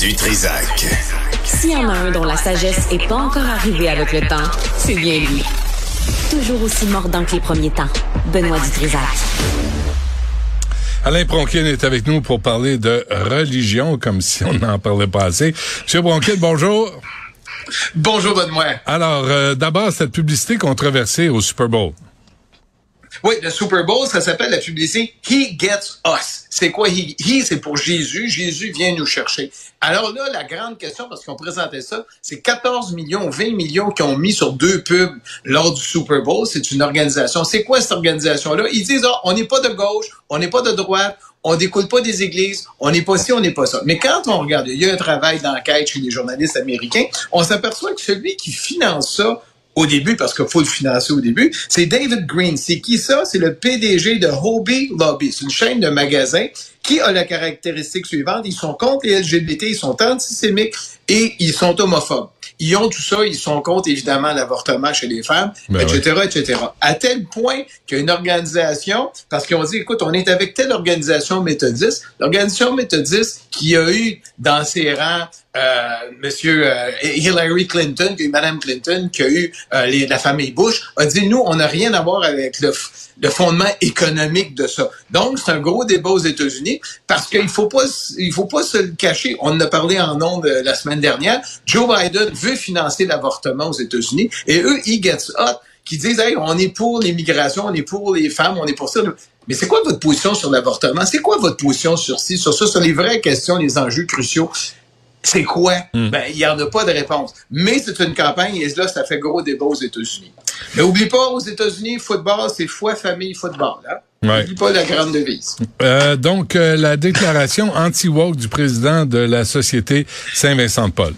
Du Trisac. S'il y en a un dont la sagesse n'est pas encore arrivée avec le temps, c'est bien lui. Toujours aussi mordant que les premiers temps. Benoît Dutrisac. Alain Bronquin est avec nous pour parler de religion, comme si on n'en parlait pas assez. Monsieur Bronquin, bonjour. Bonjour Benoît. Alors, euh, d'abord, cette publicité controversée au Super Bowl. Oui, le Super Bowl, ça s'appelle la publicité He Gets Us. C'est quoi He? He, c'est pour Jésus. Jésus vient nous chercher. Alors là, la grande question, parce qu'on présentait ça, c'est 14 millions, 20 millions qui ont mis sur deux pubs lors du Super Bowl. C'est une organisation. C'est quoi cette organisation-là? Ils disent, ah, on n'est pas de gauche, on n'est pas de droite, on découle pas des églises, on n'est pas ci, on n'est pas ça. Mais quand on regarde, il y a un travail d'enquête chez les journalistes américains, on s'aperçoit que celui qui finance ça, au début, parce qu'il faut le financer au début, c'est David Green. C'est qui ça? C'est le PDG de Hobby Lobby. C'est une chaîne de magasins qui a la caractéristique suivante. Ils sont contre les LGBT, ils sont antisémites et ils sont homophobes. Ils ont tout ça, ils sont contre évidemment l'avortement chez les femmes, etc., ben etc. À tel point qu'il y a une organisation, parce qu'ils ont dit, écoute, on est avec telle organisation méthodiste, l'organisation méthodiste qui a eu dans ses rangs euh, Monsieur euh, Hillary Clinton, eu Madame Clinton, qui a eu euh, les, la famille Bush, a dit nous, on n'a rien à voir avec le, le fondement économique de ça. Donc, c'est un gros débat aux États-Unis parce qu'il faut pas, il faut pas se le cacher. On en a parlé en ondes la semaine dernière. Joe Biden veut financer l'avortement aux États-Unis et eux, ils get hot qui disent hey, on est pour l'immigration, on est pour les femmes, on est pour ça. Mais c'est quoi votre position sur l'avortement? C'est quoi votre position sur ci, sur ça, sur les vraies questions, les enjeux cruciaux? C'est quoi? Hmm. Ben, il n'y en a pas de réponse. Mais c'est une campagne et là, ça fait gros débat aux États-Unis. Mais oublie pas, aux États-Unis, football, c'est foi, famille, football. Hein? Ouais. Oublie pas la grande devise. Euh, donc, euh, la déclaration anti-woke du président de la Société Saint-Vincent-de-Paul.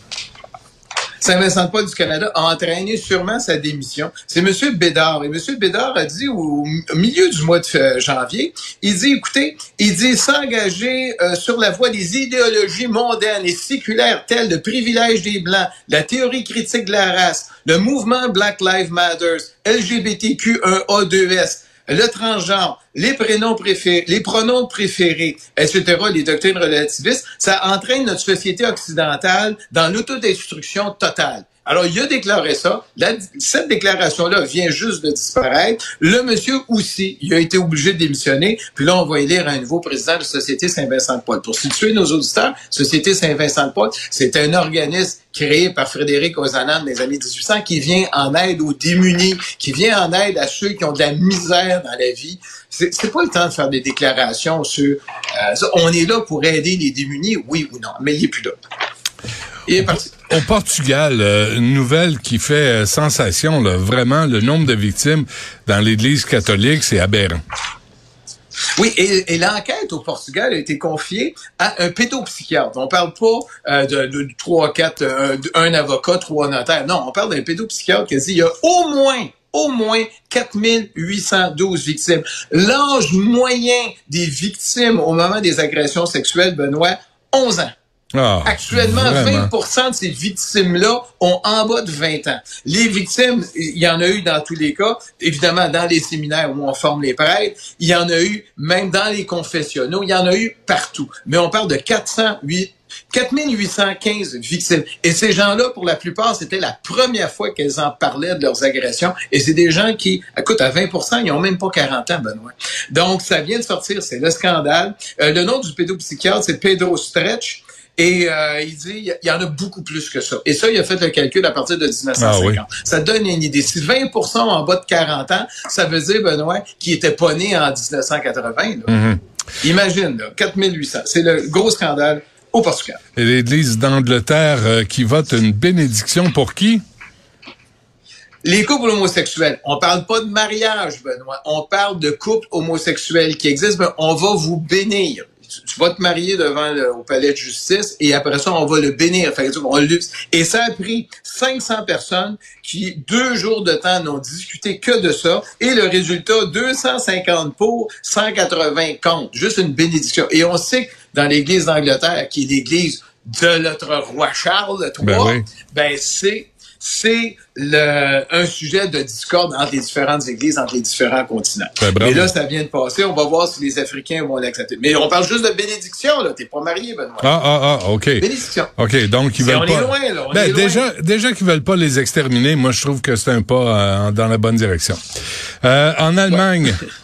Saint-Vincent-de-Paul du Canada a entraîné sûrement sa démission. C'est M. Bédard. Et M. Bédard a dit au milieu du mois de euh, janvier, il dit, écoutez, il dit s'engager euh, sur la voie des idéologies mondaines et séculaires telles le privilège des Blancs, la théorie critique de la race, le mouvement Black Lives Matter, LGBTQ1A2S, le transgenre, les prénoms préférés, les pronoms préférés, etc., les doctrines relativistes, ça entraîne notre société occidentale dans l'autodestruction totale. Alors, il a déclaré ça. cette déclaration-là vient juste de disparaître. Le monsieur aussi, il a été obligé de démissionner. Puis là, on va élire un nouveau président de la Société Saint-Vincent-de-Paul. Pour situer nos auditeurs, Société Saint-Vincent-de-Paul, c'est un organisme créé par Frédéric Ozanam dans les années 1800 qui vient en aide aux démunis, qui vient en aide à ceux qui ont de la misère dans la vie. C'est pas le temps de faire des déclarations sur euh, on est là pour aider les démunis, oui ou non, mais il est plus là. Il est parti. Au Portugal, euh, une nouvelle qui fait euh, sensation, vraiment, le nombre de victimes dans l'Église catholique, c'est aberrant. Oui, et, l'enquête au Portugal a été confiée à un pédopsychiatre. On parle pas euh, de, trois, quatre, un avocat, trois notaires. Non, on parle d'un pédopsychiatre qui a dit il y a au moins au moins 4812 victimes. L'âge moyen des victimes au moment des agressions sexuelles, Benoît, 11 ans. Ah, Actuellement, 20% de ces victimes-là ont en bas de 20 ans. Les victimes, il y en a eu dans tous les cas, évidemment dans les séminaires où on forme les prêtres, il y en a eu même dans les confessionnaux, il y en a eu partout. Mais on parle de 408 4815 victimes. Et ces gens-là, pour la plupart, c'était la première fois qu'elles en parlaient de leurs agressions. Et c'est des gens qui, écoute, à 20% ils n'ont même pas 40 ans, Benoît. Donc, ça vient de sortir, c'est le scandale. Euh, le nom du pédopsychiatre, c'est Pedro Stretch. Et euh, il dit, il y en a beaucoup plus que ça. Et ça, il a fait le calcul à partir de 1950. Ah ça donne une idée. Si 20% en bas de 40 ans, ça veut dire, Benoît, qu'il était pas né en 1980. Mm-hmm. Imagine, là, 4800. C'est le gros scandale au Portugal. Et l'Église d'Angleterre euh, qui vote une bénédiction pour qui? Les couples homosexuels. On parle pas de mariage, Benoît. On parle de couples homosexuels qui existent. Ben, on va vous bénir tu vas te marier devant le, au palais de justice et après ça, on va le bénir. et ça a pris 500 personnes qui, deux jours de temps, n'ont discuté que de ça. Et le résultat, 250 pour, 180 contre. Juste une bénédiction. Et on sait que dans l'Église d'Angleterre, qui est l'Église de notre roi Charles III, ben, ben c'est c'est le, un sujet de discorde entre les différentes églises, entre les différents continents. Ben. Et là, ça vient de passer. On va voir si les Africains vont l'accepter. Mais on parle juste de bénédiction, là. T'es pas marié, Benoît. Ah, ah, ah, OK. Bénédiction. OK, donc ils veulent on pas. est loin, là, on Ben, est loin. déjà, déjà qu'ils veulent pas les exterminer, moi je trouve que c'est un pas euh, dans la bonne direction. Euh, en Allemagne,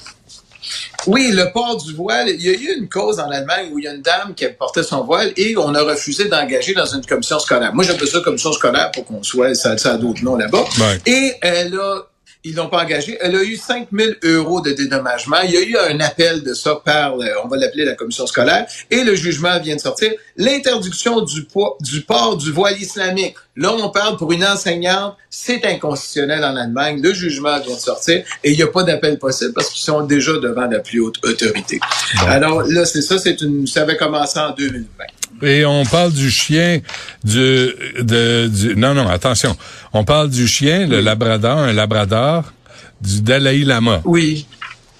Oui, le port du voile. Il y a eu une cause en Allemagne où il y a une dame qui portait son voile et on a refusé d'engager dans une commission scolaire. Moi, j'appelle ça commission scolaire pour qu'on soit, ça, ça a d'autres noms là-bas. Ouais. Et elle a, ils l'ont pas engagée. Elle a eu 5 000 euros de dédommagement. Il y a eu un appel de ça par, le- on va l'appeler la commission scolaire, et le jugement vient de sortir. L'interdiction du, poids- du port du voile islamique. Là, on parle pour une enseignante, c'est inconstitutionnel en Allemagne. Le jugement vient de sortir et il n'y a pas d'appel possible parce qu'ils sont déjà devant la plus haute autorité. Alors là, c'est ça, c'est une, ça avait commencé en 2020. Et on parle du chien du, de, du, non, non, attention. On parle du chien, le labrador, un labrador, du Dalai Lama. Oui.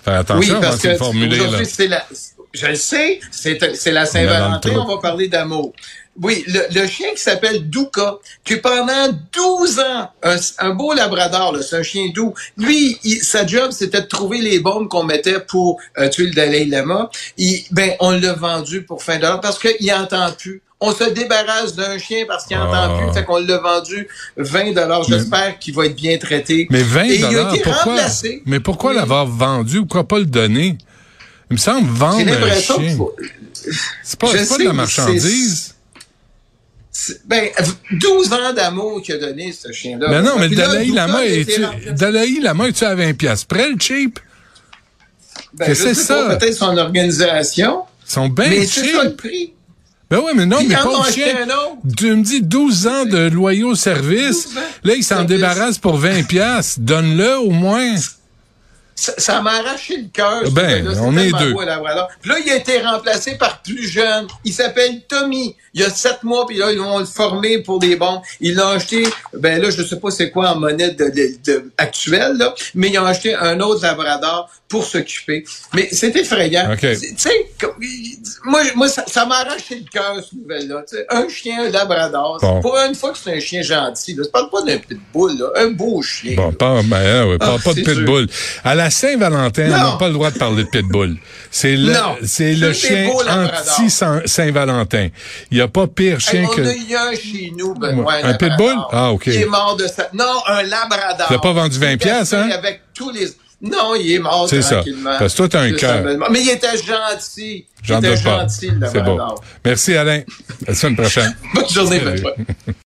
Faire Oui, attention à parce c'est que aujourd'hui, c'est la, je le sais, c'est, c'est la Saint-Valentin, le on va parler d'amour. Oui, le, le chien qui s'appelle Douka, qui pendant 12 ans, un, un beau labrador, c'est un chien doux. Lui, il- sa job, c'était de trouver les bombes qu'on mettait pour euh, tuer le Dalai Lama. Il, ben, on l'a vendu pour fin dollar parce qu'il entend plus. On se débarrasse d'un chien parce qu'il entend Ah. plus, fait qu'on l'a vendu 20 dollars. J'espère qu'il va être bien traité. Mais 20 Et il a dollars, été pourquoi? remplacé. Mais pourquoi Oui. l'avoir vendu? Pourquoi pas le donner? Il me semble vendre un chien. C'est pas, pas de la marchandise. C'est- Ben, 12 ans d'amour qu'il a donné, ce chien-là. Mais non, mais Dalai Lama, il a est été remplacé. Dalai Lama, es-tu à 20 piastres? Près le cheap? Ben, que c'est ça? pas, Peut-être son organisation. Ils sont bien mais c'est ça le prix. Ben ouais, mais non, Puis mais pas le chien. Tu me dis 12 ans de loyaux service. 12 ans. Là, il s'en débarrasse pour 20 piastres. Donne-le au moins. Ça ça m'a arraché le cœur. Ben, on est deux. beau. Puis là, il a été remplacé par plus jeune. Il s'appelle Tommy. Il y a sept mois, puis là, ils vont le former pour des bombes. Ils l'ont acheté, ben là, je sais pas c'est quoi en monnaie de, de- de- actuelle, là, mais ils ont acheté un autre Labrador pour s'occuper. Mais c'est effrayant. OK. C'est- Tu sais, moi, moi ça, ça m'a arraché le cœur, cette nouvelle-là. Tu un chien, un Labrador. Bon. Pour une fois que c'est un chien gentil, là. Je parle pas d'un pitbull, là. Un beau chien. Bon, pas, ben, ouais, pas, Ah, pas de pitbull. À la Saint-Valentin, on n'a pas le droit de parler de pitbull. C'est le, c'est le chien anti-Saint-Valentin. Il n'y a pas pire chien Hey, on que... a eu un chez nous, Benoît. Ouais. Un pitbull? Ah, OK. Il est mort de ça. Non, un labrador. Tu l'as pas vendu 20 Il était piastres, hein? Avec tous les... Non, il est mort C'est ça. tranquillement. Parce que toi, t'as un cœur. Mais il était gentil. J'en il était pas. gentil, le C'est labrador. Merci, Alain. À la semaine prochaine. Bonne journée.